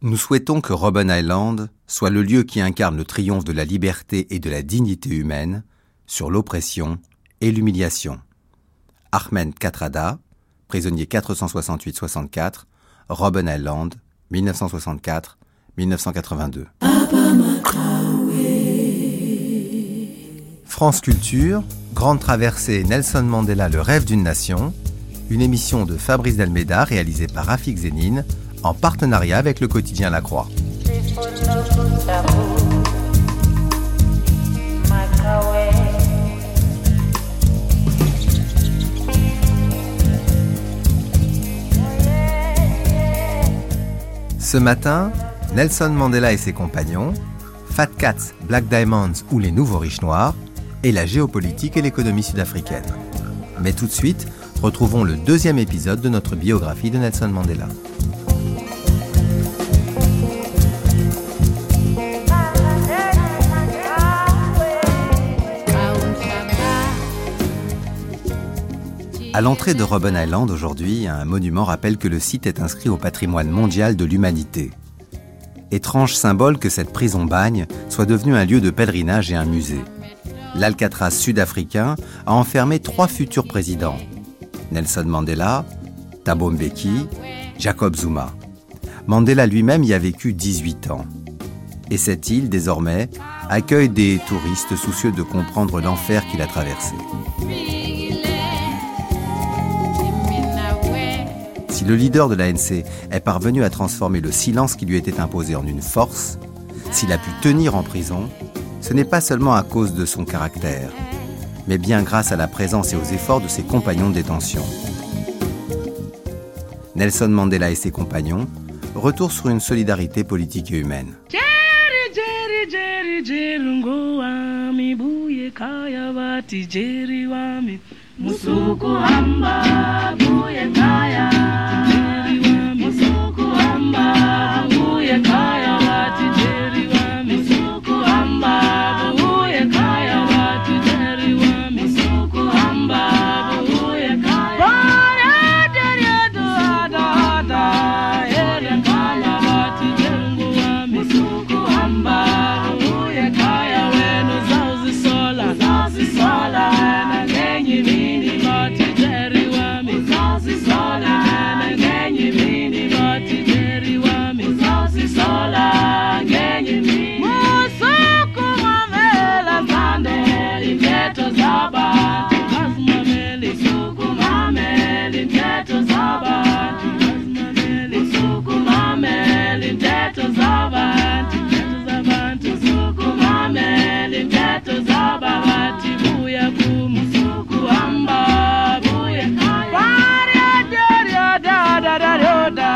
Nous souhaitons que Robben Island soit le lieu qui incarne le triomphe de la liberté et de la dignité humaine sur l'oppression et l'humiliation. Ahmed Katrada, prisonnier 468-64, Robben Island, 1964-1982. France Culture, Grande Traversée Nelson Mandela, le rêve d'une nation, une émission de Fabrice Delmeda réalisée par Rafik Zénine en partenariat avec le quotidien La Croix. Ce matin, Nelson Mandela et ses compagnons, Fat Cats, Black Diamonds ou les nouveaux riches noirs, et la géopolitique et l'économie sud-africaine. Mais tout de suite, retrouvons le deuxième épisode de notre biographie de Nelson Mandela. À l'entrée de Robben Island aujourd'hui, un monument rappelle que le site est inscrit au patrimoine mondial de l'humanité. Étrange symbole que cette prison bagne soit devenue un lieu de pèlerinage et un musée. L'Alcatraz sud-africain a enfermé trois futurs présidents. Nelson Mandela, Thabo Mbeki, Jacob Zuma. Mandela lui-même y a vécu 18 ans. Et cette île, désormais, accueille des touristes soucieux de comprendre l'enfer qu'il a traversé. Le leader de l'ANC est parvenu à transformer le silence qui lui était imposé en une force, s'il a pu tenir en prison, ce n'est pas seulement à cause de son caractère, mais bien grâce à la présence et aux efforts de ses compagnons de détention. Nelson Mandela et ses compagnons retournent sur une solidarité politique et humaine. Mungu yekaya watijeri wa misuku ambavo that your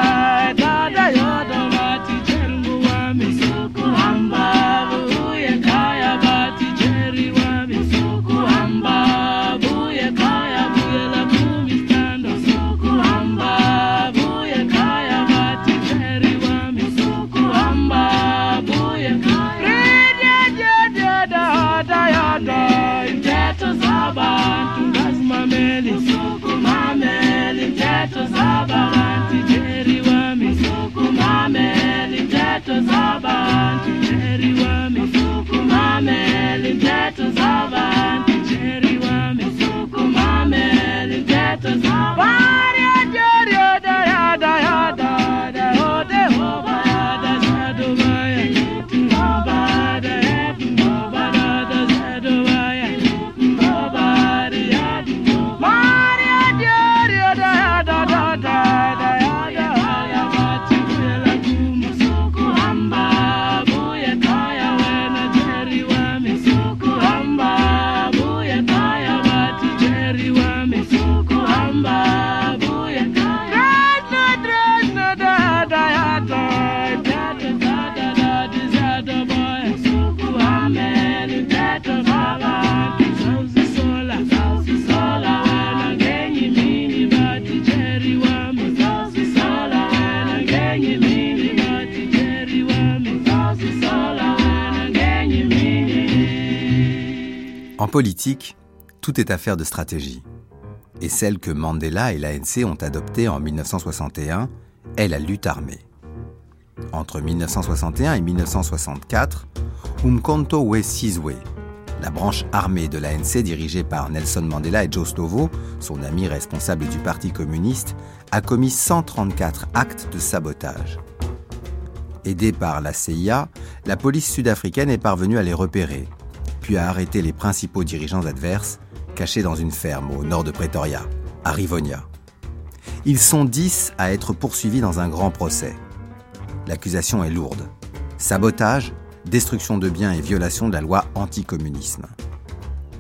En politique, tout est affaire de stratégie. Et celle que Mandela et l'ANC ont adoptée en 1961 est la lutte armée. entre 1961 et 1964, Umkhonto we Sizwe, la branche armée de l'ANC dirigée par Nelson Mandela et Joe Slovo, son ami responsable du Parti communiste, a commis 134 actes de sabotage. Aidée par la CIA, la police sud-africaine est parvenue à les repérer, puis à arrêter les principaux dirigeants adverses cachés dans une ferme au nord de Pretoria, à Rivonia. Ils sont dix à être poursuivis dans un grand procès. L'accusation est lourde. Sabotage, destruction de biens et violation de la loi anticommunisme.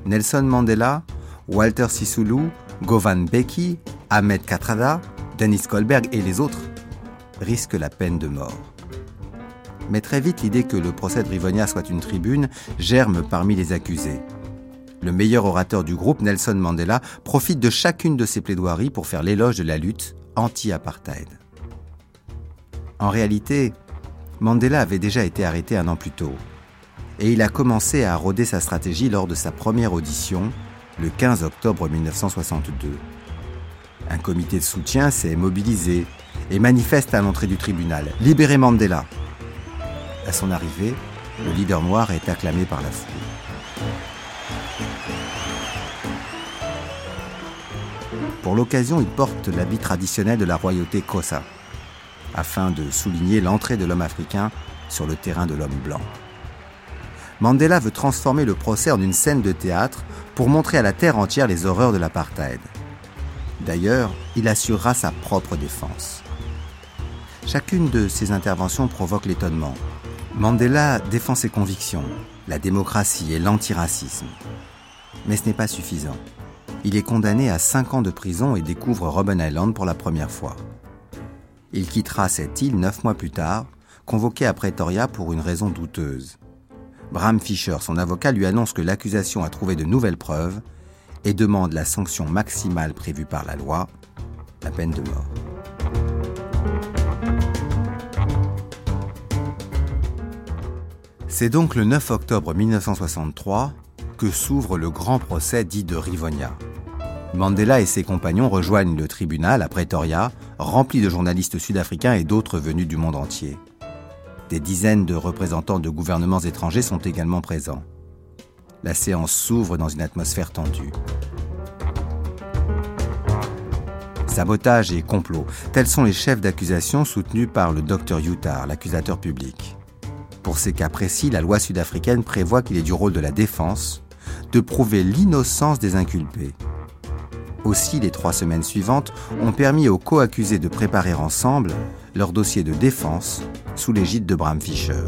Nelson Mandela, Walter Sisulu, Govan Beki, Ahmed Katrada, Dennis Kolberg et les autres risquent la peine de mort. Mais très vite, l'idée que le procès de Rivonia soit une tribune germe parmi les accusés. Le meilleur orateur du groupe, Nelson Mandela, profite de chacune de ces plaidoiries pour faire l'éloge de la lutte anti-apartheid. En réalité, Mandela avait déjà été arrêté un an plus tôt. Et il a commencé à rôder sa stratégie lors de sa première audition, le 15 octobre 1962. Un comité de soutien s'est mobilisé et manifeste à l'entrée du tribunal Libérez Mandela. À son arrivée, le leader noir est acclamé par la foule. Pour l'occasion, il porte l'habit traditionnel de la royauté Kosa afin de souligner l'entrée de l'homme africain sur le terrain de l'homme blanc. Mandela veut transformer le procès en une scène de théâtre pour montrer à la terre entière les horreurs de l'apartheid. D'ailleurs, il assurera sa propre défense. Chacune de ses interventions provoque l'étonnement. Mandela défend ses convictions, la démocratie et l'antiracisme. Mais ce n'est pas suffisant. Il est condamné à 5 ans de prison et découvre Robben Island pour la première fois. Il quittera cette île neuf mois plus tard, convoqué à Pretoria pour une raison douteuse. Bram Fischer, son avocat, lui annonce que l'accusation a trouvé de nouvelles preuves et demande la sanction maximale prévue par la loi, la peine de mort. C'est donc le 9 octobre 1963 que s'ouvre le grand procès dit de Rivonia. Mandela et ses compagnons rejoignent le tribunal à Pretoria, rempli de journalistes sud-africains et d'autres venus du monde entier. Des dizaines de représentants de gouvernements étrangers sont également présents. La séance s'ouvre dans une atmosphère tendue. Sabotage et complot, tels sont les chefs d'accusation soutenus par le docteur Utah, l'accusateur public. Pour ces cas précis, la loi sud-africaine prévoit qu'il est du rôle de la défense de prouver l'innocence des inculpés. Aussi, les trois semaines suivantes ont permis aux co-accusés de préparer ensemble leur dossier de défense sous l'égide de Bram Fischer.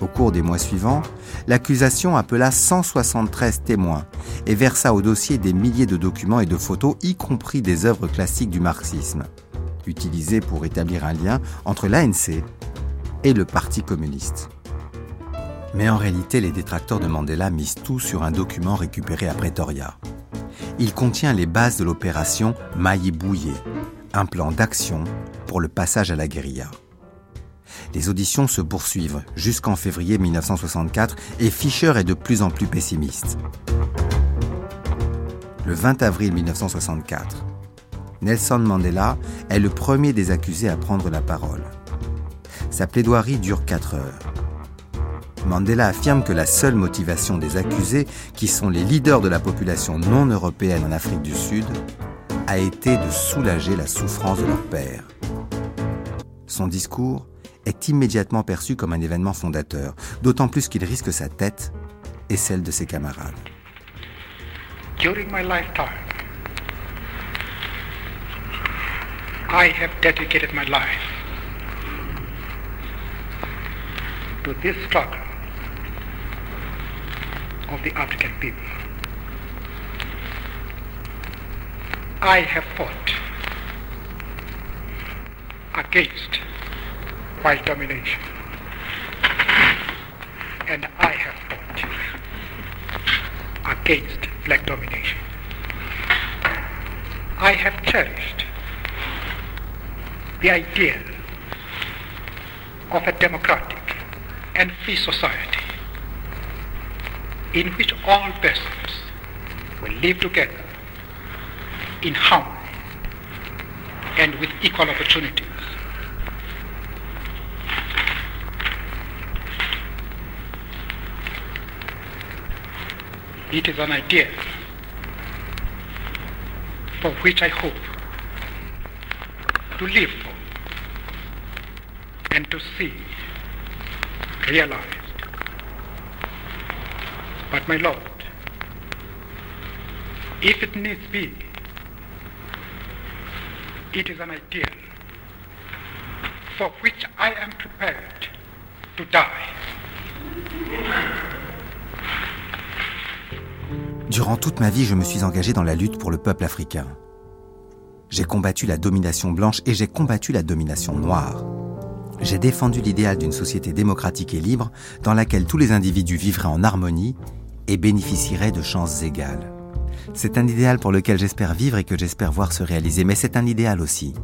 Au cours des mois suivants, l'accusation appela 173 témoins et versa au dossier des milliers de documents et de photos, y compris des œuvres classiques du marxisme, utilisées pour établir un lien entre l'ANC et le Parti communiste. Mais en réalité, les détracteurs de Mandela misent tout sur un document récupéré à Pretoria. Il contient les bases de l'opération Maïbouye, un plan d'action pour le passage à la guérilla. Les auditions se poursuivent jusqu'en février 1964 et Fischer est de plus en plus pessimiste. Le 20 avril 1964, Nelson Mandela est le premier des accusés à prendre la parole. Sa plaidoirie dure 4 heures. Mandela affirme que la seule motivation des accusés, qui sont les leaders de la population non européenne en Afrique du Sud, a été de soulager la souffrance de leur père. Son discours est immédiatement perçu comme un événement fondateur, d'autant plus qu'il risque sa tête et celle de ses camarades. I have dedicated my life to this struggle of the African people. I have fought against white domination. And I have fought against black domination. I have cherished the idea of a democratic and free society in which all persons will live together in harmony and with equal opportunities. It is an idea for which I hope to live and to see realized. But my Lord, if it needs be, it is an ideal for which I am prepared to die. Durant toute ma vie, je me suis engagé dans la lutte pour le peuple africain. J'ai combattu la domination blanche et j'ai combattu la domination noire. J'ai défendu l'idéal d'une société démocratique et libre dans laquelle tous les individus vivraient en harmonie et bénéficieraient de chances égales. C'est un idéal pour lequel j'espère vivre et que j'espère voir se réaliser, mais c'est un idéal aussi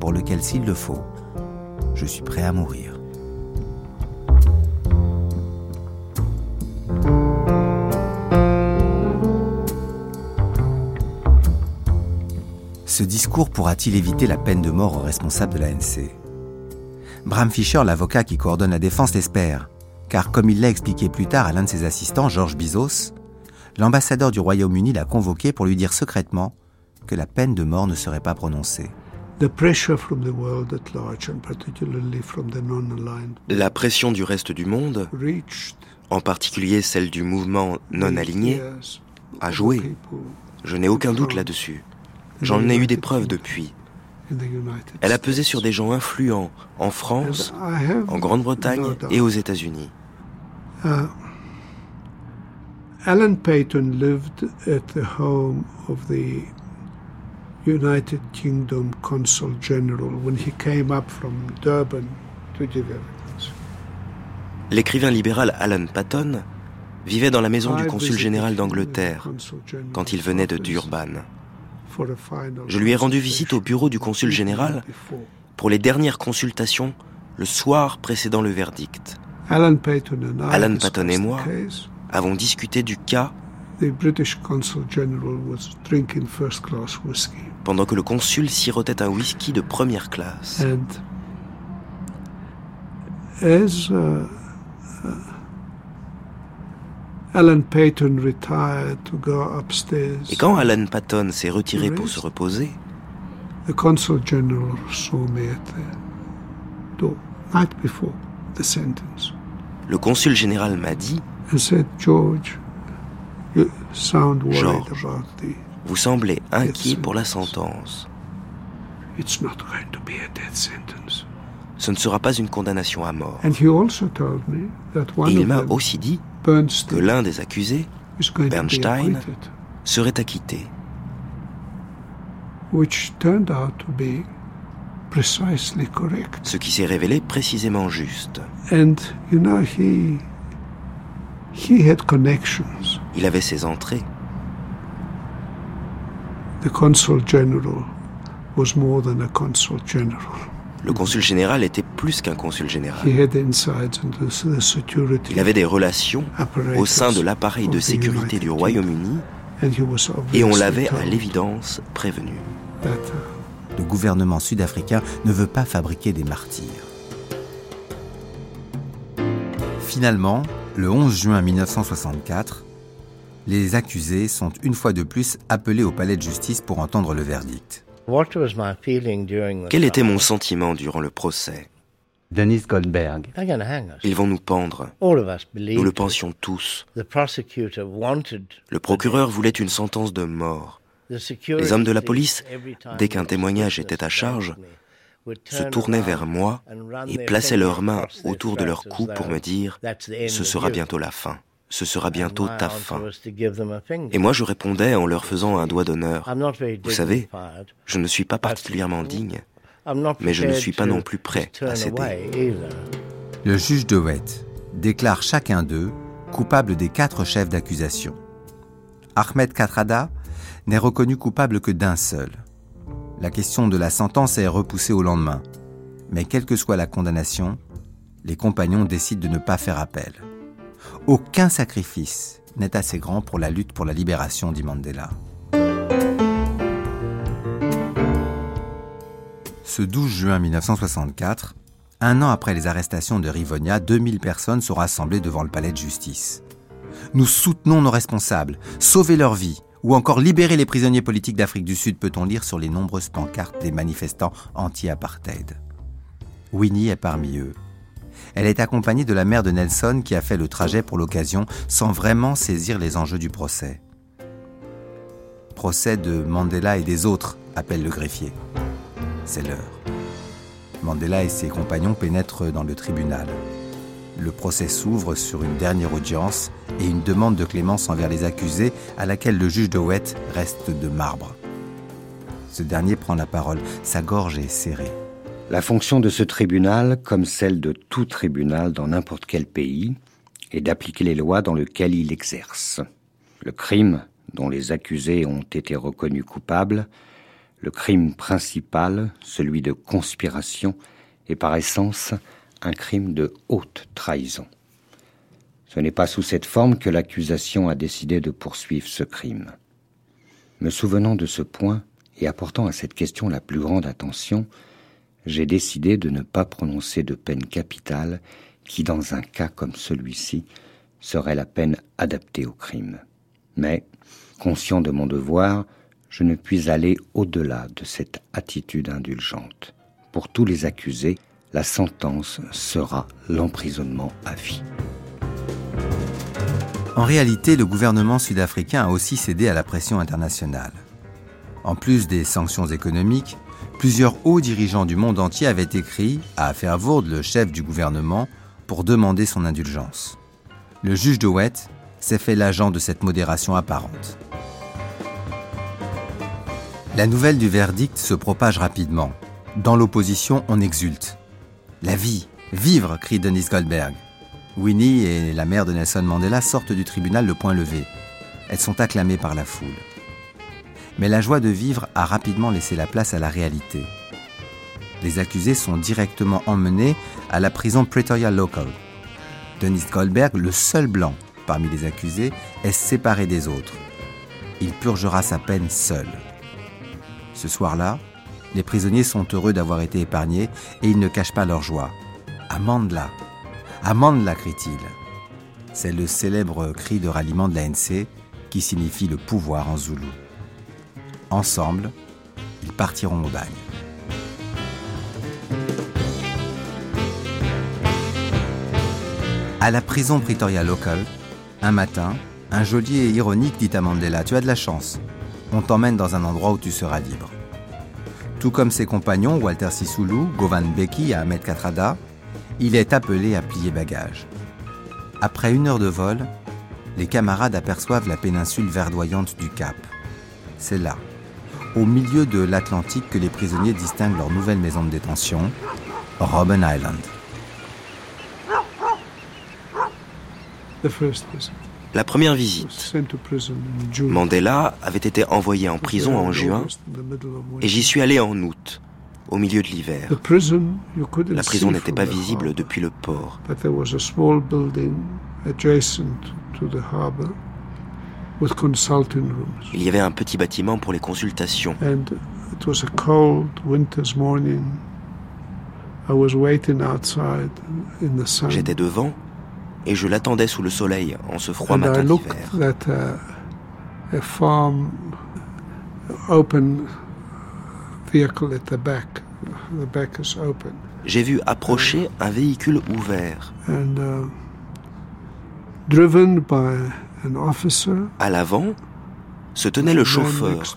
pour lequel, s'il le faut, je suis prêt à mourir. Ce discours pourra-t-il éviter la peine de mort aux responsables de l'ANC Bram Fischer, l'avocat qui coordonne la défense, l'espère, car comme il l'a expliqué plus tard à l'un de ses assistants, Georges Bizos, l'ambassadeur du Royaume-Uni l'a convoqué pour lui dire secrètement que la peine de mort ne serait pas prononcée. La pression du reste du monde, en particulier celle du mouvement non aligné, a joué. Je n'ai aucun doute là-dessus. J'en ai eu des preuves depuis. Elle a pesé sur des gens influents en France, en Grande-Bretagne et aux États-Unis. Uh, Alan Payton lived at the home of the United Kingdom Consul General when he came up from Durban to give evidence. L'écrivain libéral Alan Patton vivait dans la maison du consul général d'Angleterre quand il venait de Durban. Je lui ai rendu visite au bureau du consul général pour les dernières consultations le soir précédant le verdict. Alan Patton et moi avons discuté du cas pendant que le consul sirotait un whisky de première classe. Alan Payton retired to go upstairs. Et quand Alan Patton s'est retiré pour se reposer, the consul general saw me at the door night before the sentence. Le consul général m'a dit and said, George, you sound worried George, about the vous semblez inquiet pour la sentence. It's not going to be a death sentence. Ce ne sera pas une condamnation à mort. And he also told me that one Et il m'a aussi dit que l'un des accusés, Bernstein, serait acquitté. which turned out to be precisely correct. Ce qui s'est révélé précisément juste. And you know, he he had connections. Il avait ses entrées. The consul general was more than a consul general. Le consul général était plus qu'un consul général. Il avait des relations au sein de l'appareil de sécurité du. Royaume-Uni et on l'avait à l'évidence prévenu. uh, Le gouvernement sud-africain ne veut pas fabriquer des martyrs. Finalement, le 11 juin 1964, les accusés sont une fois de plus appelés au palais de justice pour entendre le verdict. Quel était mon sentiment durant le procès? Denis Goldberg. Ils vont nous pendre. Nous le pensions tous. Le procureur voulait une sentence de mort. Les hommes de la police, dès qu'un témoignage était à charge, se tournaient vers moi et plaçaient leurs mains autour de leur cou pour me dire ⁇ Ce sera bientôt la fin, ce sera bientôt ta fin ⁇ Et moi je répondais en leur faisant un doigt d'honneur. Vous savez, je ne suis pas particulièrement digne, mais je ne suis pas non plus prêt à céder. Le juge de Wet déclare chacun d'eux coupable des quatre chefs d'accusation. Ahmed Katrada n'est reconnu coupable que d'un seul. La question de la sentence est repoussée au lendemain. Mais quelle que soit la condamnation, les compagnons décident de ne pas faire appel. Aucun sacrifice n'est assez grand pour la lutte pour la libération dit Mandela. Ce 12 juin 1964, un an après les arrestations de Rivonia, 2000 personnes sont rassemblées devant le palais de justice. Nous soutenons nos responsables, sauvez leur vie, ou encore libérer les prisonniers politiques d'Afrique du Sud, peut-on lire sur les nombreuses pancartes des manifestants anti-apartheid. Winnie est parmi eux. Elle est accompagnée de la mère de Nelson qui a fait le trajet pour l'occasion sans vraiment saisir les enjeux du procès. Procès de Mandela et des autres, appelle le greffier. C'est l'heure. Mandela et ses compagnons pénètrent dans le tribunal. Le procès s'ouvre sur une dernière audience et une demande de clémence envers les accusés à laquelle le juge de Wet reste de marbre. Ce dernier prend la parole, sa gorge est serrée. La fonction de ce tribunal, comme celle de tout tribunal dans n'importe quel pays, est d'appliquer les lois dans lesquelles il exerce. Le crime dont les accusés ont été reconnus coupables, le crime principal, celui de conspiration, est par essence un crime de haute trahison. Ce n'est pas sous cette forme que l'accusation a décidé de poursuivre ce crime. Me souvenant de ce point et apportant à cette question la plus grande attention, j'ai décidé de ne pas prononcer de peine capitale qui, dans un cas comme celui-ci, serait la peine adaptée au crime. Mais, conscient de mon devoir, je ne puis aller au-delà de cette attitude indulgente. Pour tous les accusés, la sentence sera l'emprisonnement à vie. En réalité, le gouvernement sud-africain a aussi cédé à la pression internationale. En plus des sanctions économiques, plusieurs hauts dirigeants du monde entier avaient écrit à Verwoerd, le chef du gouvernement, pour demander son indulgence. Le juge de Wet s'est fait l'agent de cette modération apparente. La nouvelle du verdict se propage rapidement. Dans l'opposition, on exulte. La vie, vivre, crie Denise Goldberg. Winnie et la mère de Nelson Mandela sortent du tribunal le poing levé. Elles sont acclamées par la foule. Mais la joie de vivre a rapidement laissé la place à la réalité. Les accusés sont directement emmenés à la prison Pretoria Local. Dennis Goldberg, le seul blanc parmi les accusés, est séparé des autres. Il purgera sa peine seul. Ce soir-là, les prisonniers sont heureux d'avoir été épargnés et ils ne cachent pas leur joie. Amandla Amandla crie-t-il. C'est le célèbre cri de ralliement de l'ANC qui signifie le pouvoir en zoulou. Ensemble, ils partiront au bagne. À la prison Pretoria Local, un matin, un geôlier ironique dit à Mandela Tu as de la chance. On t'emmène dans un endroit où tu seras libre. Tout comme ses compagnons Walter Sisulu, Govan Beki et Ahmed Katrada, il est appelé à plier bagages. Après une heure de vol, les camarades aperçoivent la péninsule verdoyante du Cap. C'est là, au milieu de l'Atlantique, que les prisonniers distinguent leur nouvelle maison de détention, Robben Island. La première visite. Mandela avait été envoyé en prison en juin et j'y suis allé en août, au milieu de l'hiver. La prison n'était pas visible depuis le port. Il y avait un petit bâtiment pour les consultations. J'étais devant et je l'attendais sous le soleil en ce froid matin d'hiver. J'ai vu approcher un véhicule ouvert. Uh, à l'avant se tenait le chauffeur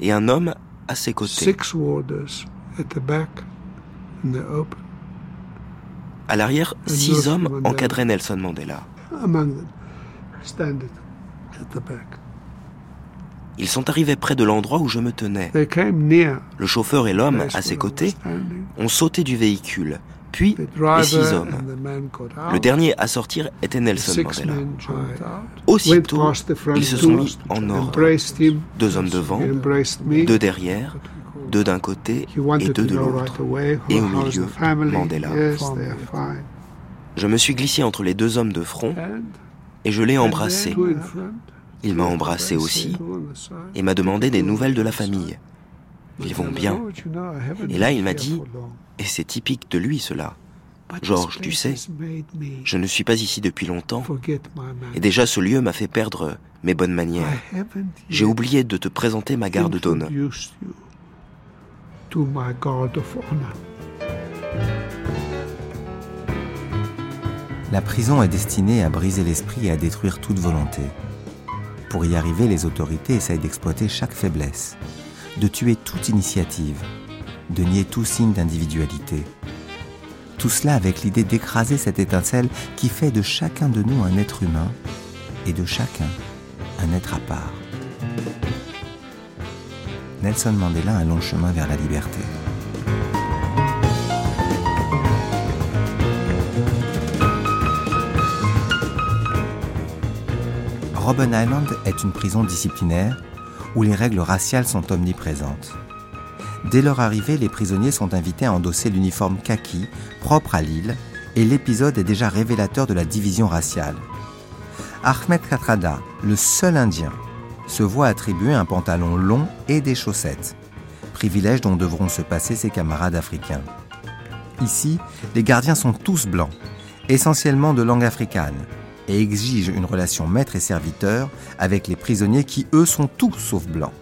et un homme à ses côtés. À l'arrière, six hommes encadraient Nelson Mandela. Ils sont arrivés près de l'endroit où je me tenais. Le chauffeur et l'homme à ses côtés ont sauté du véhicule, puis les six hommes. Le dernier à sortir était Nelson Mandela. Aussitôt, ils se sont mis en ordre. Deux hommes devant, deux derrière, deux d'un côté et deux de l'autre. Et au milieu, Mandela. Je me suis glissé entre les deux hommes de front et je l'ai embrassé. Il m'a embrassé aussi et m'a demandé des nouvelles de la famille. Ils vont bien. Et là, il m'a dit, et c'est typique de lui cela, Georges, tu sais, je ne suis pas ici depuis longtemps, et déjà ce lieu m'a fait perdre mes bonnes manières. J'ai oublié de te présenter ma garde d'honneur. La prison est destinée à briser l'esprit et à détruire toute volonté. Pour y arriver, les autorités essayent d'exploiter chaque faiblesse, de tuer toute initiative, de nier tout signe d'individualité. Tout cela avec l'idée d'écraser cette étincelle qui fait de chacun de nous un être humain et de chacun un être à part. Nelson Mandela a un long chemin vers la liberté. Robben Island est une prison disciplinaire où les règles raciales sont omniprésentes. Dès leur arrivée, les prisonniers sont invités à endosser l'uniforme kaki propre à l'île et l'épisode est déjà révélateur de la division raciale. Ahmed Katrada, le seul Indien, se voit attribuer un pantalon long et des chaussettes, privilège dont devront se passer ses camarades africains. Ici, les gardiens sont tous blancs, essentiellement de langue africaine, et exige une relation maître et serviteur avec les prisonniers qui, eux, sont tous sauf blancs.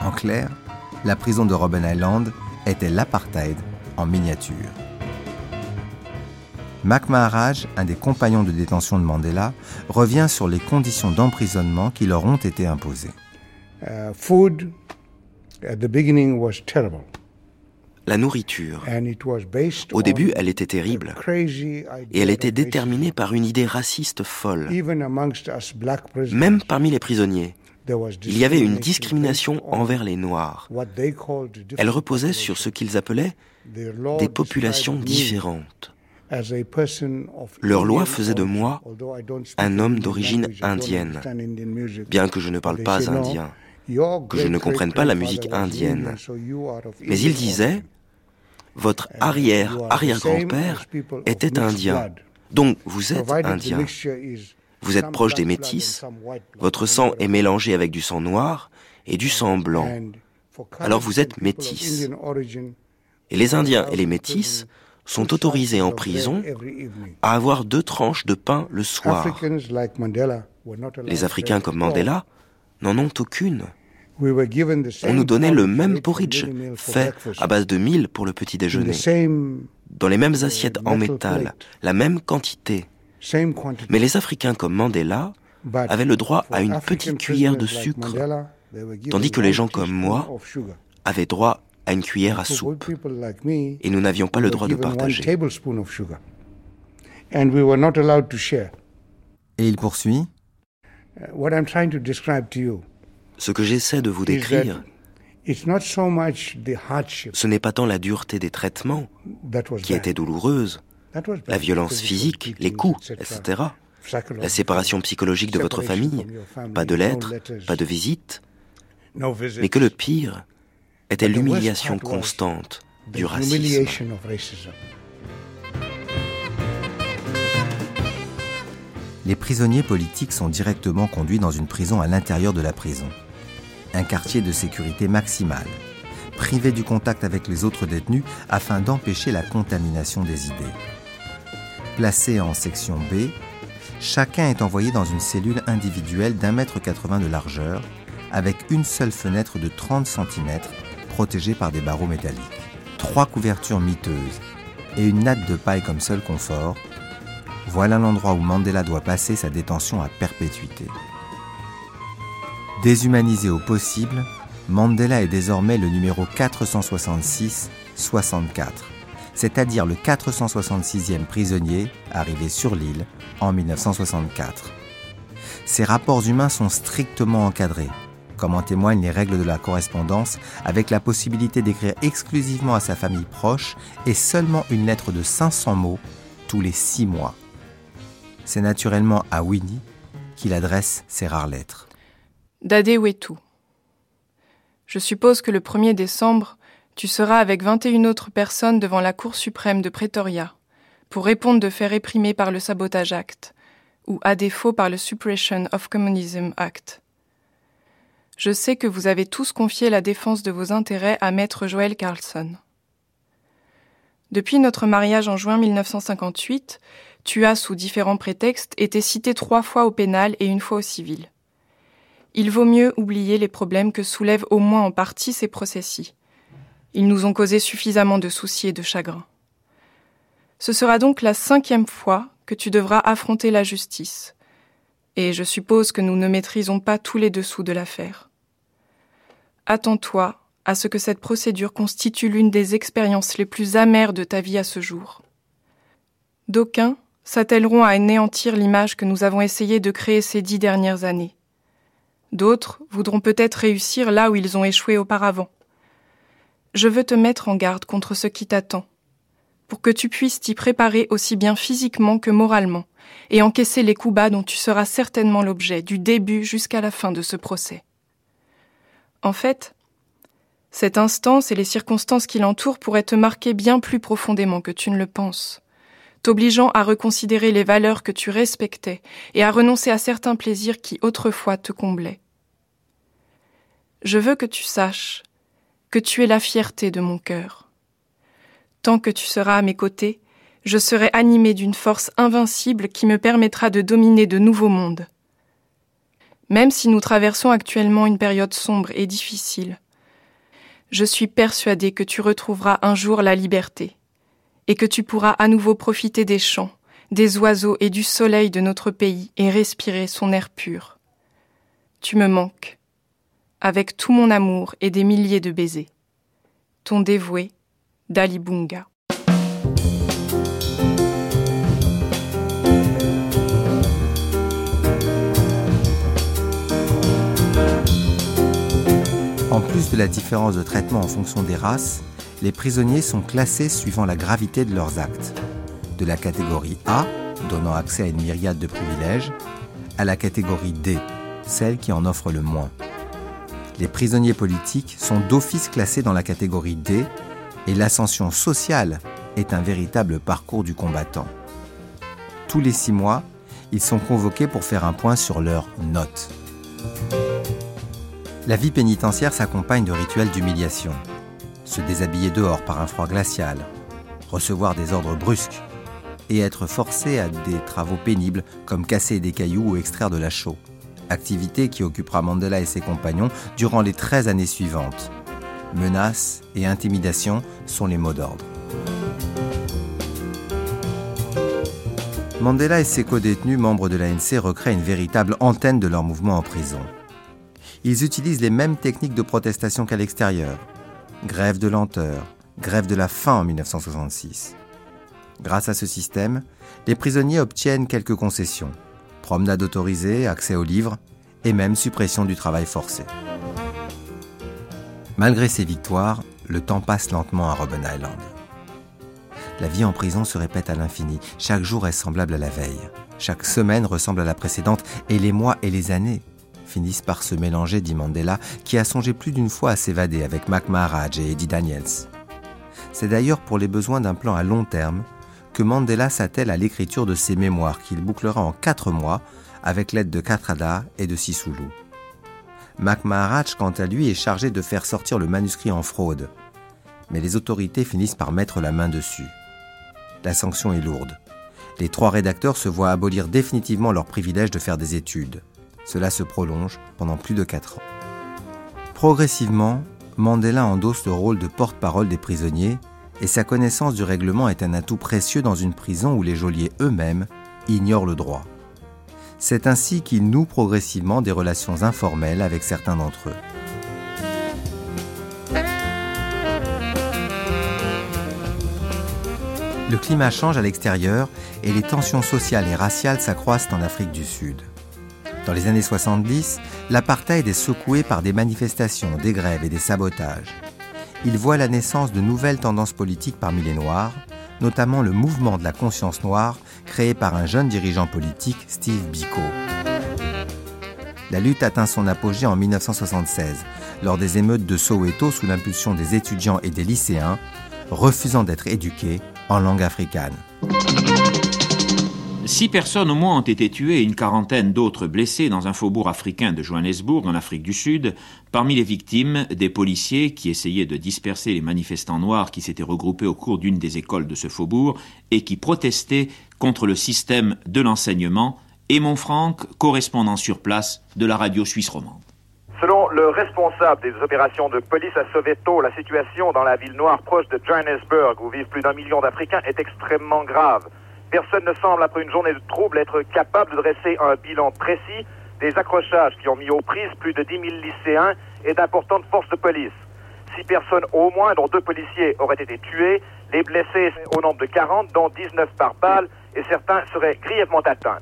En clair, la prison de Robben Island était l'apartheid en miniature. Mac Maharaj, un des compagnons de détention de Mandela, revient sur les conditions d'emprisonnement qui leur ont été imposées. Uh, la nourriture. Au début, elle était terrible. Et elle était déterminée par une idée raciste folle. Même parmi les prisonniers. Il y avait une discrimination envers les Noirs. Elle reposait sur ce qu'ils appelaient des populations différentes. Leur loi faisait de moi un homme d'origine indienne, bien que je ne parle pas indien, que je ne comprenne pas la musique indienne. Mais il disait, votre arrière-arrière-grand-père était indien. Donc vous êtes indien. Vous êtes proche des métis. Votre sang est mélangé avec du sang noir et du sang blanc. Alors vous êtes métis. Et les Indiens et les métis sont autorisés en prison à avoir deux tranches de pain le soir. Les Africains comme Mandela n'en ont aucune. On nous donnait le même porridge, fait à base de mille pour le petit déjeuner, dans les mêmes assiettes en métal, la même quantité. Mais les Africains comme Mandela avaient le droit à une petite cuillère de sucre, tandis que les gens comme moi avaient droit à une cuillère à soupe. Et nous n'avions pas le droit de partager. Et il poursuit ce que j'essaie de vous décrire, ce n'est pas tant la dureté des traitements qui était douloureuse, la violence physique, les coups, etc., la séparation psychologique de votre famille, pas de lettres, pas de visites, mais que le pire était l'humiliation constante du racisme. Les prisonniers politiques sont directement conduits dans une prison à l'intérieur de la prison un quartier de sécurité maximale, privé du contact avec les autres détenus afin d'empêcher la contamination des idées. Placé en section B, chacun est envoyé dans une cellule individuelle d'un mètre 80 de largeur, avec une seule fenêtre de 30 cm protégée par des barreaux métalliques. Trois couvertures miteuses et une natte de paille comme seul confort, voilà l'endroit où Mandela doit passer sa détention à perpétuité. Déshumanisé au possible, Mandela est désormais le numéro 466-64, c'est-à-dire le 466e prisonnier arrivé sur l'île en 1964. Ses rapports humains sont strictement encadrés, comme en témoignent les règles de la correspondance, avec la possibilité d'écrire exclusivement à sa famille proche et seulement une lettre de 500 mots tous les six mois. C'est naturellement à Winnie qu'il adresse ses rares lettres. Dade Wetu. Je suppose que le 1er décembre, tu seras avec 21 autres personnes devant la Cour suprême de Pretoria pour répondre de faits réprimés par le Sabotage Act ou à défaut par le Suppression of Communism Act. Je sais que vous avez tous confié la défense de vos intérêts à maître Joël Carlson. Depuis notre mariage en juin 1958, tu as, sous différents prétextes, été cité trois fois au pénal et une fois au civil. Il vaut mieux oublier les problèmes que soulèvent au moins en partie ces procès-ci. Ils nous ont causé suffisamment de soucis et de chagrin. Ce sera donc la cinquième fois que tu devras affronter la justice. Et je suppose que nous ne maîtrisons pas tous les dessous de l'affaire. Attends-toi à ce que cette procédure constitue l'une des expériences les plus amères de ta vie à ce jour. D'aucuns s'attelleront à anéantir l'image que nous avons essayé de créer ces dix dernières années. D'autres voudront peut-être réussir là où ils ont échoué auparavant. Je veux te mettre en garde contre ce qui t'attend, pour que tu puisses t'y préparer aussi bien physiquement que moralement, et encaisser les coups bas dont tu seras certainement l'objet du début jusqu'à la fin de ce procès. En fait, cette instance et les circonstances qui l'entourent pourraient te marquer bien plus profondément que tu ne le penses, t'obligeant à reconsidérer les valeurs que tu respectais et à renoncer à certains plaisirs qui autrefois te comblaient. Je veux que tu saches que tu es la fierté de mon cœur. Tant que tu seras à mes côtés, je serai animé d'une force invincible qui me permettra de dominer de nouveaux mondes. Même si nous traversons actuellement une période sombre et difficile, je suis persuadée que tu retrouveras un jour la liberté, et que tu pourras à nouveau profiter des champs, des oiseaux et du soleil de notre pays et respirer son air pur. Tu me manques, avec tout mon amour et des milliers de baisers. Ton dévoué, Dalibunga. En plus de la différence de traitement en fonction des races, les prisonniers sont classés suivant la gravité de leurs actes. De la catégorie A, donnant accès à une myriade de privilèges, à la catégorie D, celle qui en offre le moins. Les prisonniers politiques sont d'office classés dans la catégorie D et l'ascension sociale est un véritable parcours du combattant. Tous les six mois, ils sont convoqués pour faire un point sur leurs notes. La vie pénitentiaire s'accompagne de rituels d'humiliation. Se déshabiller dehors par un froid glacial, recevoir des ordres brusques et être forcé à des travaux pénibles comme casser des cailloux ou extraire de la chaux. Activité qui occupera Mandela et ses compagnons durant les 13 années suivantes. Menaces et intimidations sont les mots d'ordre. Mandela et ses co-détenus membres de l'ANC recréent une véritable antenne de leur mouvement en prison ils utilisent les mêmes techniques de protestation qu'à l'extérieur. Grève de lenteur, grève de la faim en 1966. Grâce à ce système, les prisonniers obtiennent quelques concessions. Promenade autorisée, accès aux livres et même suppression du travail forcé. Malgré ces victoires, le temps passe lentement à Robben Island. La vie en prison se répète à l'infini. Chaque jour est semblable à la veille. Chaque semaine ressemble à la précédente et les mois et les années finissent par se mélanger, dit Mandela, qui a songé plus d'une fois à s'évader avec Mac Maharaj et Eddie Daniels. C'est d'ailleurs pour les besoins d'un plan à long terme que Mandela s'attelle à l'écriture de ses mémoires qu'il bouclera en quatre mois avec l'aide de Katrada et de Sisulu. Mac Maharaj, quant à lui, est chargé de faire sortir le manuscrit en fraude. Mais les autorités finissent par mettre la main dessus. La sanction est lourde. Les trois rédacteurs se voient abolir définitivement leur privilège de faire des études. Cela se prolonge pendant plus de quatre ans. Progressivement, Mandela endosse le rôle de porte-parole des prisonniers et sa connaissance du règlement est un atout précieux dans une prison où les geôliers eux-mêmes ignorent le droit. C'est ainsi qu'il noue progressivement des relations informelles avec certains d'entre eux. Le climat change à l'extérieur et les tensions sociales et raciales s'accroissent en Afrique du Sud. Dans les années 70, l'apartheid est secoué par des manifestations, des grèves et des sabotages. Il voit la naissance de nouvelles tendances politiques parmi les Noirs, notamment le mouvement de la conscience noire créé par un jeune dirigeant politique, Steve Biko. La lutte atteint son apogée en 1976, lors des émeutes de Soweto sous l'impulsion des étudiants et des lycéens, refusant d'être éduqués en langue africaine. Six personnes au moins ont été tuées et une quarantaine d'autres blessées dans un faubourg africain de Johannesburg, en Afrique du Sud. Parmi les victimes, des policiers qui essayaient de disperser les manifestants noirs qui s'étaient regroupés au cours d'une des écoles de ce faubourg et qui protestaient contre le système de l'enseignement. Et Franck, correspondant sur place de la radio suisse romande. Selon le responsable des opérations de police à Soweto, la situation dans la ville noire proche de Johannesburg, où vivent plus d'un million d'Africains, est extrêmement grave. Personne ne semble, après une journée de trouble, être capable de dresser un bilan précis des accrochages qui ont mis aux prises plus de 10 000 lycéens et d'importantes forces de police. Six personnes au moins, dont deux policiers, auraient été tuées, les blessés au nombre de 40, dont 19 par balle, et certains seraient grièvement atteints.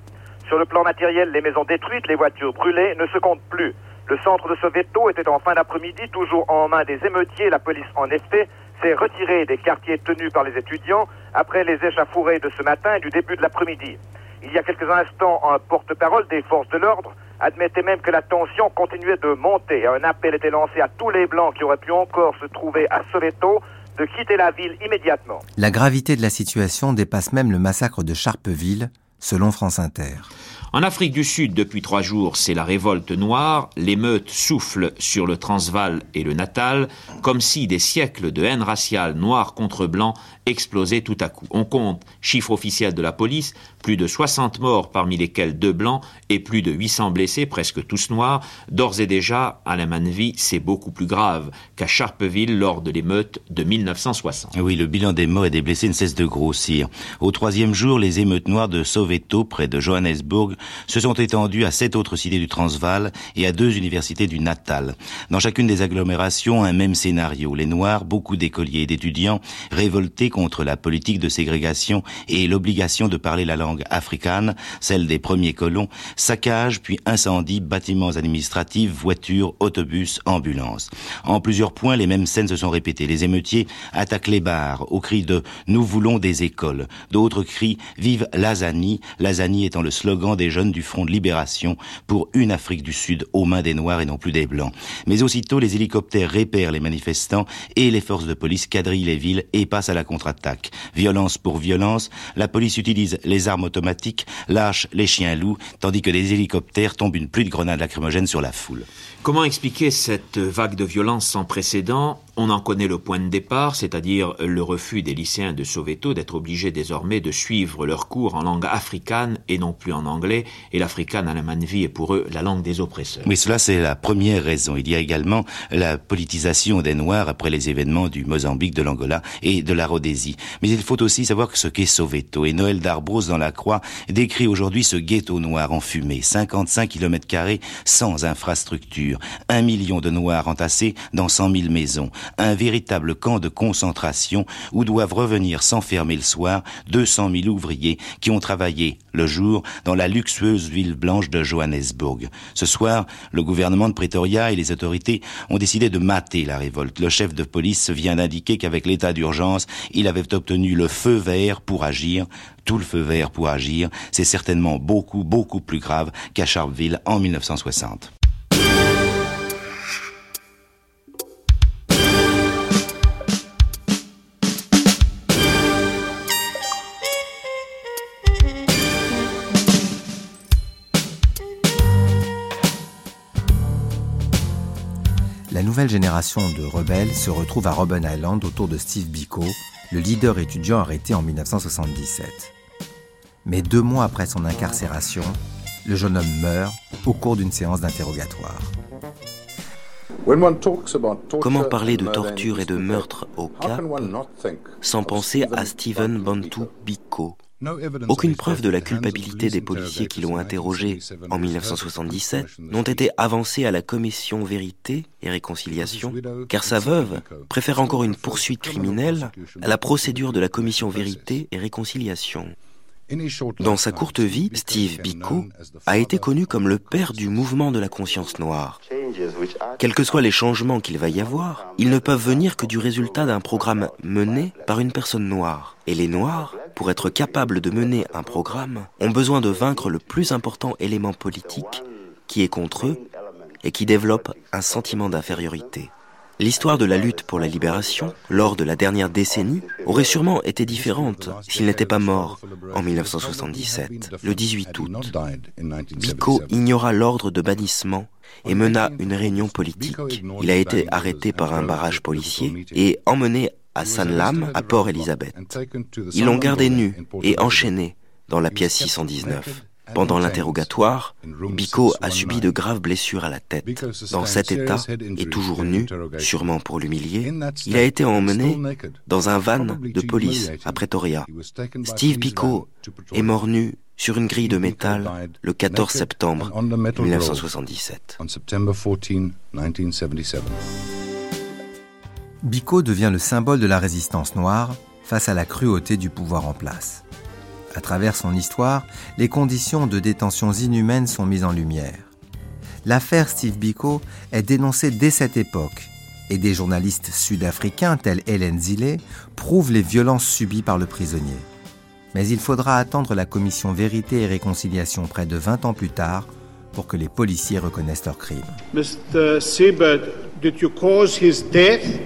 Sur le plan matériel, les maisons détruites, les voitures brûlées ne se comptent plus. Le centre de Soweto était en fin d'après-midi toujours en main des émeutiers. La police, en effet, s'est retirée des quartiers tenus par les étudiants après les échauffourées de ce matin et du début de l'après-midi. Il y a quelques instants, un porte-parole des forces de l'ordre admettait même que la tension continuait de monter. Un appel était lancé à tous les Blancs qui auraient pu encore se trouver à Soweto de quitter la ville immédiatement. La gravité de la situation dépasse même le massacre de Charpeville, selon France Inter. En Afrique du Sud, depuis trois jours, c'est la révolte noire. L'émeute souffle sur le Transvaal et le Natal, comme si des siècles de haine raciale noire contre blanc explosaient tout à coup. On compte, chiffre officiel de la police, plus de 60 morts parmi lesquels deux blancs et plus de 800 blessés, presque tous noirs. D'ores et déjà, à la Manvie, c'est beaucoup plus grave qu'à Charpeville lors de l'émeute de 1960. Oui, le bilan des morts et des blessés ne cesse de grossir. Au troisième jour, les émeutes noires de Soweto, près de Johannesburg, se sont étendues à sept autres cités du Transvaal et à deux universités du Natal. Dans chacune des agglomérations, un même scénario. Les Noirs, beaucoup d'écoliers et d'étudiants, révoltés contre la politique de ségrégation et l'obligation de parler la langue africaine, celle des premiers colons, saccagent puis incendient bâtiments administratifs, voitures, autobus, ambulances. En plusieurs points, les mêmes scènes se sont répétées. Les émeutiers attaquent les bars au cri de Nous voulons des écoles. D'autres crient Vive Lazani, Lazani étant le slogan des jeunes du Front de Libération pour une Afrique du Sud aux mains des Noirs et non plus des Blancs. Mais aussitôt, les hélicoptères repèrent les manifestants et les forces de police quadrillent les villes et passent à la Violence pour violence, la police utilise les armes automatiques, lâche les chiens loups, tandis que des hélicoptères tombent une pluie de grenades lacrymogènes sur la foule. Comment expliquer cette vague de violence sans précédent On en connaît le point de départ, c'est-à-dire le refus des lycéens de Soweto d'être obligés désormais de suivre leurs cours en langue africaine et non plus en anglais, et l'africaine à la manvie est pour eux la langue des oppresseurs. Oui, cela c'est la première raison. Il y a également la politisation des Noirs après les événements du Mozambique, de l'Angola et de la Rhodésie. Mais il faut aussi savoir ce qu'est Soweto, et Noël Darbros dans la Croix décrit aujourd'hui ce ghetto noir en fumée, 55 km sans infrastructure un million de Noirs entassés dans cent mille maisons, un véritable camp de concentration où doivent revenir s'enfermer le soir deux cent mille ouvriers qui ont travaillé le jour dans la luxueuse ville blanche de Johannesburg. Ce soir, le gouvernement de Pretoria et les autorités ont décidé de mater la révolte. Le chef de police vient d'indiquer qu'avec l'état d'urgence, il avait obtenu le feu vert pour agir tout le feu vert pour agir, c'est certainement beaucoup, beaucoup plus grave qu'à Sharpeville en 1960. La nouvelle génération de rebelles se retrouve à Robben Island autour de Steve Biko, le leader étudiant arrêté en 1977. Mais deux mois après son incarcération, le jeune homme meurt au cours d'une séance d'interrogatoire. Comment parler de torture et de meurtre au Cap sans penser à Stephen Bantu Biko? Aucune preuve de la culpabilité des policiers qui l'ont interrogé en 1977 n'ont été avancées à la commission Vérité et Réconciliation, car sa veuve préfère encore une poursuite criminelle à la procédure de la commission Vérité et Réconciliation. Dans sa courte vie, Steve Biko a été connu comme le père du mouvement de la conscience noire. Quels que soient les changements qu'il va y avoir, ils ne peuvent venir que du résultat d'un programme mené par une personne noire. Et les noirs, pour être capables de mener un programme, ont besoin de vaincre le plus important élément politique qui est contre eux et qui développe un sentiment d'infériorité. L'histoire de la lutte pour la libération, lors de la dernière décennie, aurait sûrement été différente s'il n'était pas mort en 1977, le 18 août. Biko ignora l'ordre de bannissement et mena une réunion politique. Il a été arrêté par un barrage policier et emmené à Sanlam, à Port Elizabeth. Ils l'ont gardé nu et enchaîné dans la pièce 619. Pendant l'interrogatoire, Biko a subi de graves blessures à la tête. Dans cet état, et toujours nu, sûrement pour l'humilier, il a été emmené dans un van de police à Pretoria. Steve Biko est mort nu sur une grille de métal le 14 septembre 1977. Biko devient le symbole de la résistance noire face à la cruauté du pouvoir en place. À travers son histoire, les conditions de détention inhumaines sont mises en lumière. L'affaire Steve Biko est dénoncée dès cette époque et des journalistes sud-africains tels Hélène Zille prouvent les violences subies par le prisonnier. Mais il faudra attendre la commission Vérité et Réconciliation près de 20 ans plus tard pour que les policiers reconnaissent leurs crimes.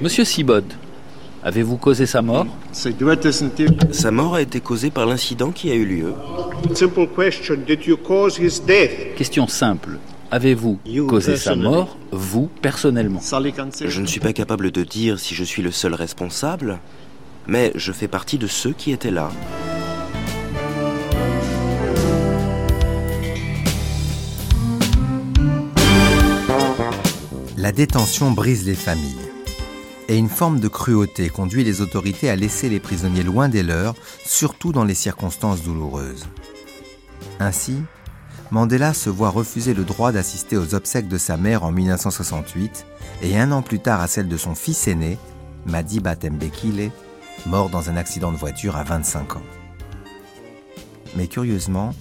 Monsieur Sibod, Avez-vous causé sa mort Sa mort a été causée par l'incident qui a eu lieu. Question simple. Avez-vous causé sa mort, vous, personnellement Je ne suis pas capable de dire si je suis le seul responsable, mais je fais partie de ceux qui étaient là. La détention brise les familles et une forme de cruauté conduit les autorités à laisser les prisonniers loin des leurs, surtout dans les circonstances douloureuses. Ainsi, Mandela se voit refuser le droit d'assister aux obsèques de sa mère en 1968 et un an plus tard à celle de son fils aîné, Madiba Tembekile, mort dans un accident de voiture à 25 ans. Mais curieusement,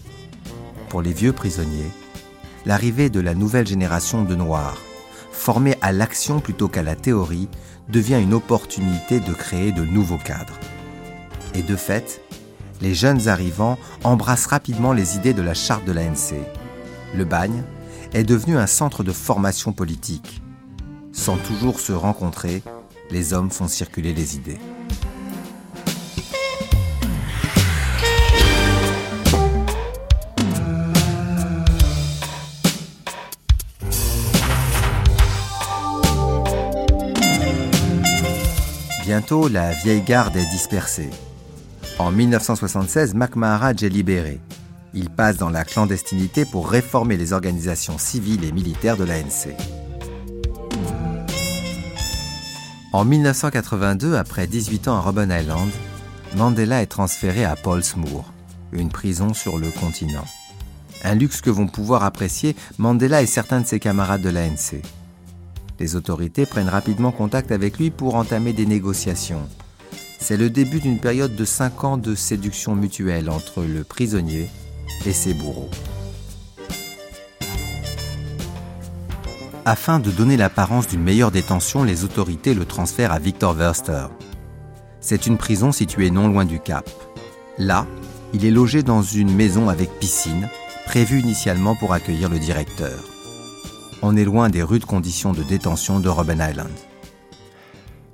pour les vieux prisonniers, l'arrivée de la nouvelle génération de Noirs, formée à l'action plutôt qu'à la théorie, devient une opportunité de créer de nouveaux cadres. Et de fait, les jeunes arrivants embrassent rapidement les idées de la charte de l'ANC. Le bagne est devenu un centre de formation politique. Sans toujours se rencontrer, les hommes font circuler les idées. Bientôt, la vieille garde est dispersée. En 1976, Mac Maharaj est libéré. Il passe dans la clandestinité pour réformer les organisations civiles et militaires de l'ANC. En 1982, après 18 ans à Robben Island, Mandela est transféré à Pollsmoor, une prison sur le continent. Un luxe que vont pouvoir apprécier Mandela et certains de ses camarades de l'ANC. Les autorités prennent rapidement contact avec lui pour entamer des négociations. C'est le début d'une période de cinq ans de séduction mutuelle entre le prisonnier et ses bourreaux. Afin de donner l'apparence d'une meilleure détention, les autorités le transfèrent à Victor Verster. C'est une prison située non loin du Cap. Là, il est logé dans une maison avec piscine, prévue initialement pour accueillir le directeur on est loin des rudes conditions de détention de Robben Island.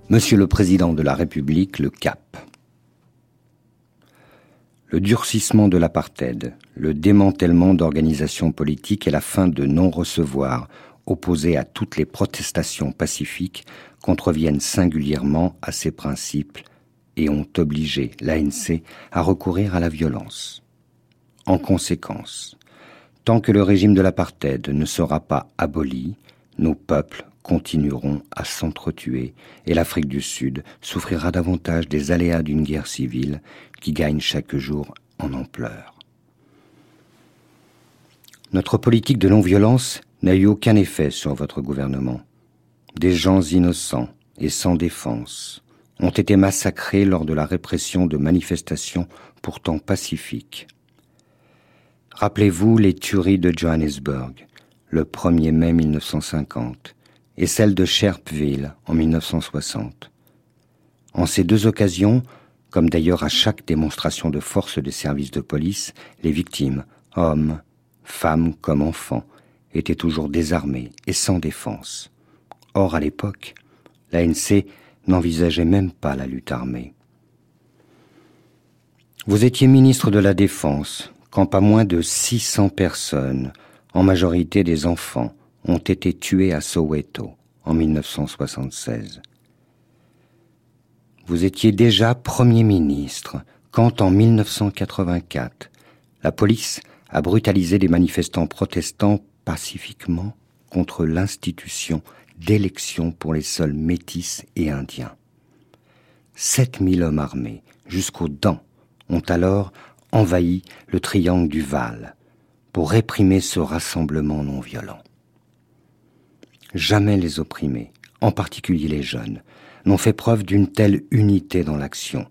Monsieur le Président de la République, le Cap. Le durcissement de l'apartheid, le démantèlement d'organisations politiques et la fin de non-recevoir, opposés à toutes les protestations pacifiques, contreviennent singulièrement à ces principes et ont obligé l'ANC à recourir à la violence. En conséquence, Tant que le régime de l'apartheid ne sera pas aboli, nos peuples continueront à s'entretuer et l'Afrique du Sud souffrira davantage des aléas d'une guerre civile qui gagne chaque jour en ampleur. Notre politique de non-violence n'a eu aucun effet sur votre gouvernement. Des gens innocents et sans défense ont été massacrés lors de la répression de manifestations pourtant pacifiques. Rappelez-vous les tueries de Johannesburg, le 1er mai 1950, et celles de Sherpville en 1960. En ces deux occasions, comme d'ailleurs à chaque démonstration de force des services de police, les victimes, hommes, femmes comme enfants, étaient toujours désarmés et sans défense. Or, à l'époque, L'ANC n'envisageait même pas la lutte armée. Vous étiez ministre de la Défense quand pas moins de 600 personnes, en majorité des enfants, ont été tuées à Soweto en 1976. Vous étiez déjà Premier ministre quand en 1984, la police a brutalisé des manifestants protestants pacifiquement contre l'institution d'élection pour les seuls métis et indiens. 7000 hommes armés, jusqu'aux dents, ont alors envahi le triangle du Val pour réprimer ce rassemblement non violent. Jamais les opprimés, en particulier les jeunes, n'ont fait preuve d'une telle unité dans l'action,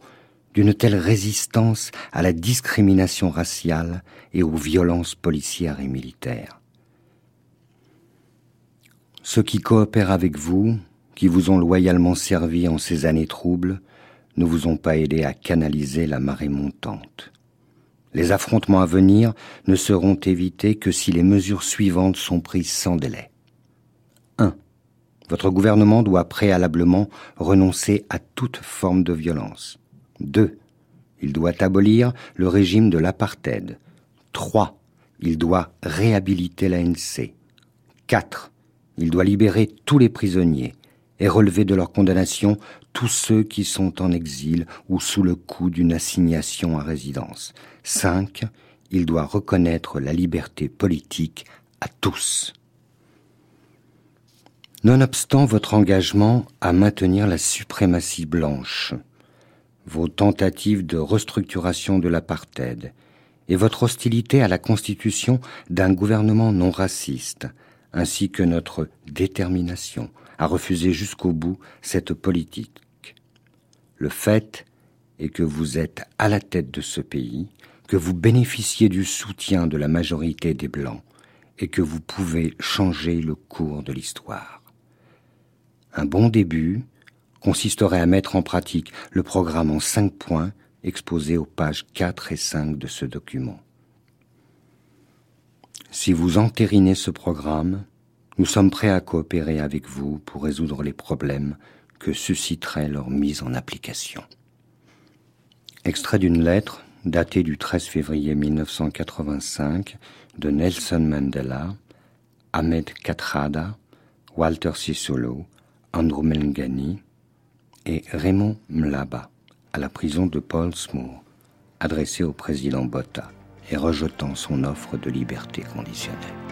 d'une telle résistance à la discrimination raciale et aux violences policières et militaires. Ceux qui coopèrent avec vous, qui vous ont loyalement servi en ces années troubles, ne vous ont pas aidé à canaliser la marée montante. Les affrontements à venir ne seront évités que si les mesures suivantes sont prises sans délai. 1. Votre gouvernement doit préalablement renoncer à toute forme de violence. 2. Il doit abolir le régime de l'apartheid. 3. Il doit réhabiliter l'ANC. 4. Il doit libérer tous les prisonniers et relever de leur condamnation tous ceux qui sont en exil ou sous le coup d'une assignation à résidence. 5. Il doit reconnaître la liberté politique à tous. Nonobstant votre engagement à maintenir la suprématie blanche, vos tentatives de restructuration de l'apartheid et votre hostilité à la constitution d'un gouvernement non raciste, ainsi que notre détermination à refuser jusqu'au bout cette politique le fait est que vous êtes à la tête de ce pays, que vous bénéficiez du soutien de la majorité des Blancs et que vous pouvez changer le cours de l'histoire. Un bon début consisterait à mettre en pratique le programme en cinq points exposé aux pages 4 et 5 de ce document. Si vous entérinez ce programme, nous sommes prêts à coopérer avec vous pour résoudre les problèmes que susciterait leur mise en application. Extrait d'une lettre datée du 13 février 1985 de Nelson Mandela, Ahmed Katrada, Walter Sisulu, Andrew Melngani et Raymond Mlaba à la prison de Paulsmoor, adressée au président Botha et rejetant son offre de liberté conditionnelle.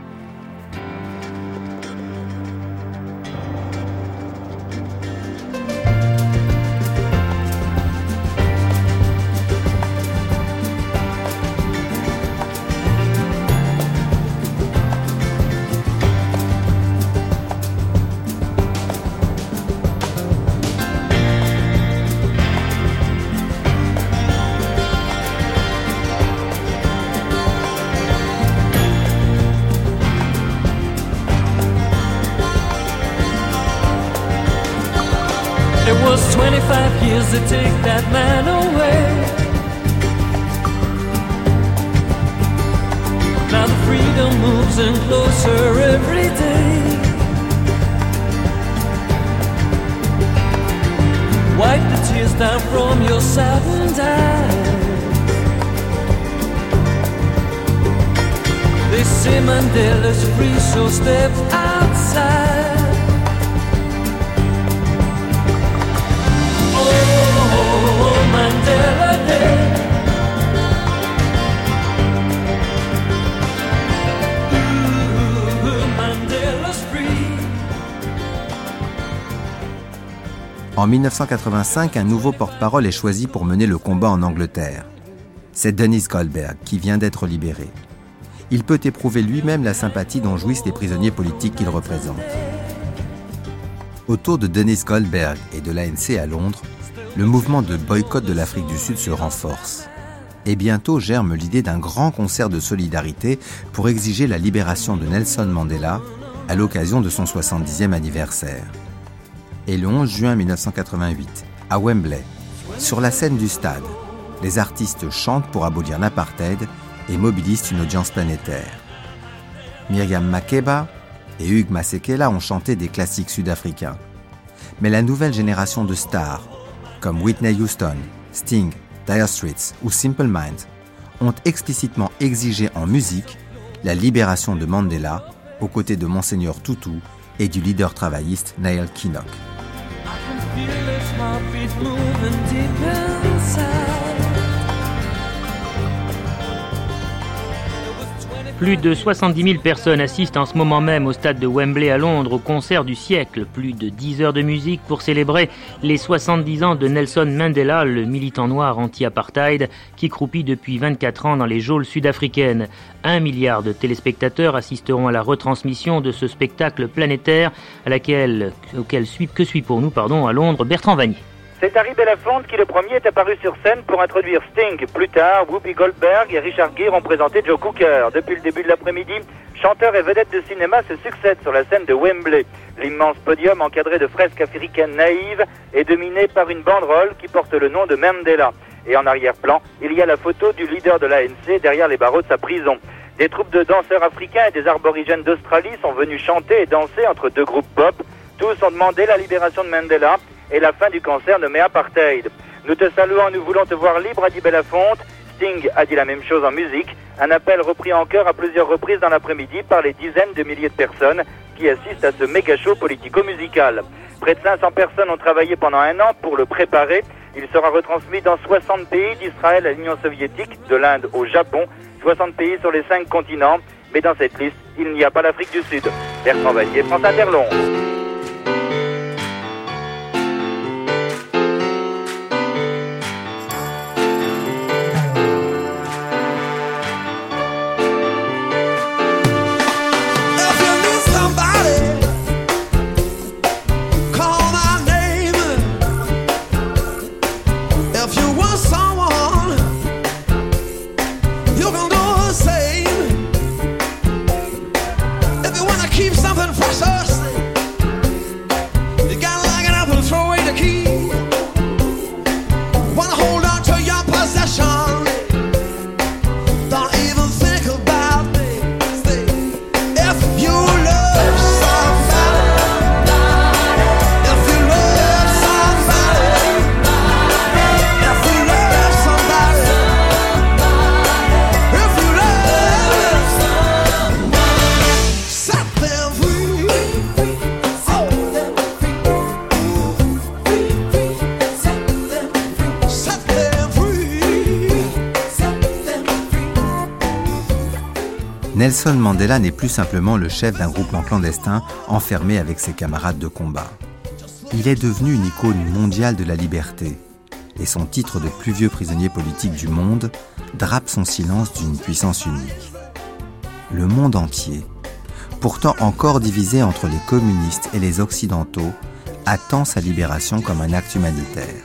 Moves in closer every day. Wipe the tears down from your saddened eyes. They say Mandela's free, so step outside. Oh, oh, oh, En 1985, un nouveau porte-parole est choisi pour mener le combat en Angleterre. C'est Dennis Goldberg qui vient d'être libéré. Il peut éprouver lui-même la sympathie dont jouissent les prisonniers politiques qu'il représente. Autour de Dennis Goldberg et de l'ANC à Londres, le mouvement de boycott de l'Afrique du Sud se renforce. Et bientôt germe l'idée d'un grand concert de solidarité pour exiger la libération de Nelson Mandela à l'occasion de son 70e anniversaire et le 11 juin 1988, à Wembley, sur la scène du stade, les artistes chantent pour abolir l'apartheid et mobilisent une audience planétaire. Myriam Makeba et Hugues Masekela ont chanté des classiques sud-africains. mais la nouvelle génération de stars, comme Whitney Houston, Sting, Dire Straits ou Simple Minds, ont explicitement exigé en musique la libération de Mandela aux côtés de Monseigneur Tutu et du leader travailliste Nael Kinnock. I can feel as heartbeat moving deep inside. Plus de 70 000 personnes assistent en ce moment même au stade de Wembley à Londres au concert du siècle. Plus de 10 heures de musique pour célébrer les 70 ans de Nelson Mandela, le militant noir anti-apartheid qui croupit depuis 24 ans dans les geôles sud-africaines. Un milliard de téléspectateurs assisteront à la retransmission de ce spectacle planétaire à laquelle, auquel suit, que suit pour nous pardon, à Londres Bertrand Vanier. C'est Harry Belafonte qui le premier est apparu sur scène pour introduire Sting. Plus tard, Whoopi Goldberg et Richard Gere ont présenté Joe Cooker. Depuis le début de l'après-midi, chanteurs et vedettes de cinéma se succèdent sur la scène de Wembley. L'immense podium encadré de fresques africaines naïves est dominé par une banderole qui porte le nom de Mandela. Et en arrière-plan, il y a la photo du leader de l'ANC derrière les barreaux de sa prison. Des troupes de danseurs africains et des arborigènes d'Australie sont venus chanter et danser entre deux groupes pop. Tous ont demandé la libération de Mandela et la fin du cancer nommé apartheid. Nous te saluons, nous voulons te voir libre, a dit Belafonte. Sting a dit la même chose en musique. Un appel repris en chœur à plusieurs reprises dans l'après-midi par les dizaines de milliers de personnes qui assistent à ce méga show politico-musical. Près de 500 personnes ont travaillé pendant un an pour le préparer. Il sera retransmis dans 60 pays d'Israël à l'Union soviétique, de l'Inde au Japon, 60 pays sur les 5 continents. Mais dans cette liste, il n'y a pas l'Afrique du Sud. Bertrand Vanier, France. Mandela n'est plus simplement le chef d'un groupement clandestin enfermé avec ses camarades de combat. Il est devenu une icône mondiale de la liberté, et son titre de plus vieux prisonnier politique du monde drape son silence d'une puissance unique. Le monde entier, pourtant encore divisé entre les communistes et les occidentaux, attend sa libération comme un acte humanitaire.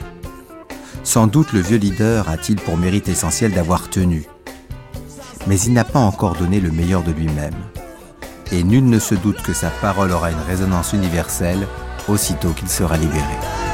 Sans doute le vieux leader a-t-il pour mérite essentiel d'avoir tenu, mais il n'a pas encore donné le meilleur de lui-même. Et nul ne se doute que sa parole aura une résonance universelle aussitôt qu'il sera libéré.